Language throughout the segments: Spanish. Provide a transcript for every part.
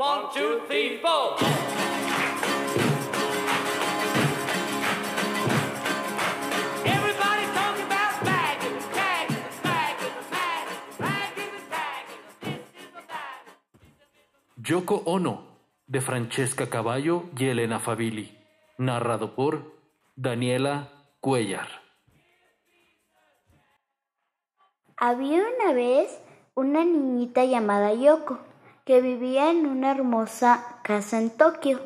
One, two, three, four. Yoko Ono, de Francesca Caballo y Elena Favilli. Narrado por Daniela Cuellar. Había una vez una niñita llamada Yoko que vivía en una hermosa casa en Tokio.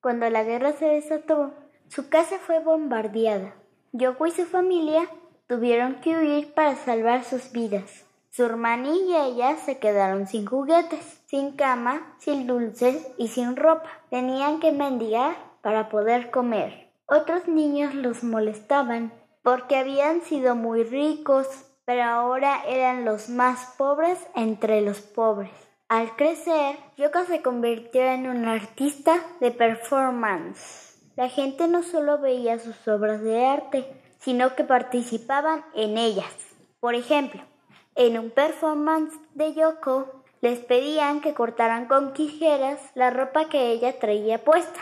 Cuando la guerra se desató, su casa fue bombardeada. Yoko y su familia tuvieron que huir para salvar sus vidas. Su hermana y ella se quedaron sin juguetes, sin cama, sin dulces y sin ropa. Tenían que mendigar para poder comer. Otros niños los molestaban porque habían sido muy ricos, pero ahora eran los más pobres entre los pobres. Al crecer, Yoko se convirtió en un artista de performance. La gente no solo veía sus obras de arte, sino que participaban en ellas. Por ejemplo, en un performance de Yoko les pedían que cortaran con tijeras la ropa que ella traía puesta.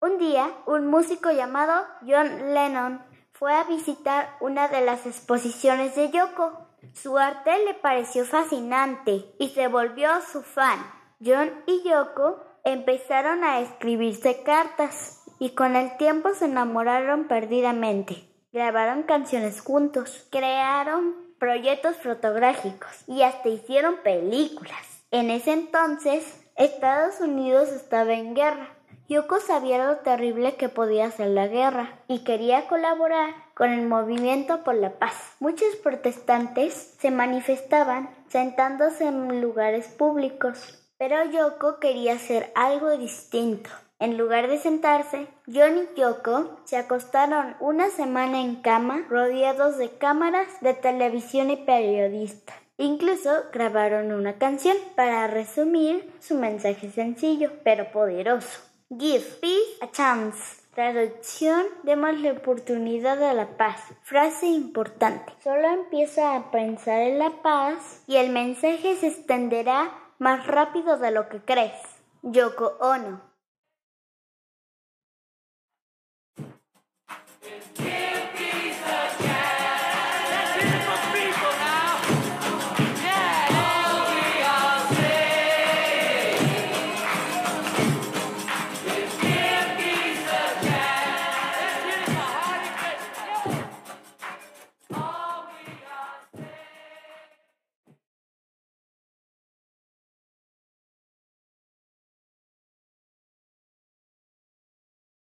Un día, un músico llamado John Lennon fue a visitar una de las exposiciones de Yoko. Su arte le pareció fascinante y se volvió su fan. John y Yoko empezaron a escribirse cartas y con el tiempo se enamoraron perdidamente. Grabaron canciones juntos, crearon proyectos fotográficos y hasta hicieron películas. En ese entonces, Estados Unidos estaba en guerra. Yoko sabía lo terrible que podía ser la guerra y quería colaborar con el movimiento por la paz. Muchos protestantes se manifestaban sentándose en lugares públicos, pero Yoko quería hacer algo distinto. En lugar de sentarse, John y Yoko se acostaron una semana en cama rodeados de cámaras de televisión y periodistas. Incluso grabaron una canción para resumir su mensaje sencillo pero poderoso. Give peace a chance. Traducción, démosle oportunidad a la paz. Frase importante. Solo empieza a pensar en la paz y el mensaje se extenderá más rápido de lo que crees. Yoko Ono.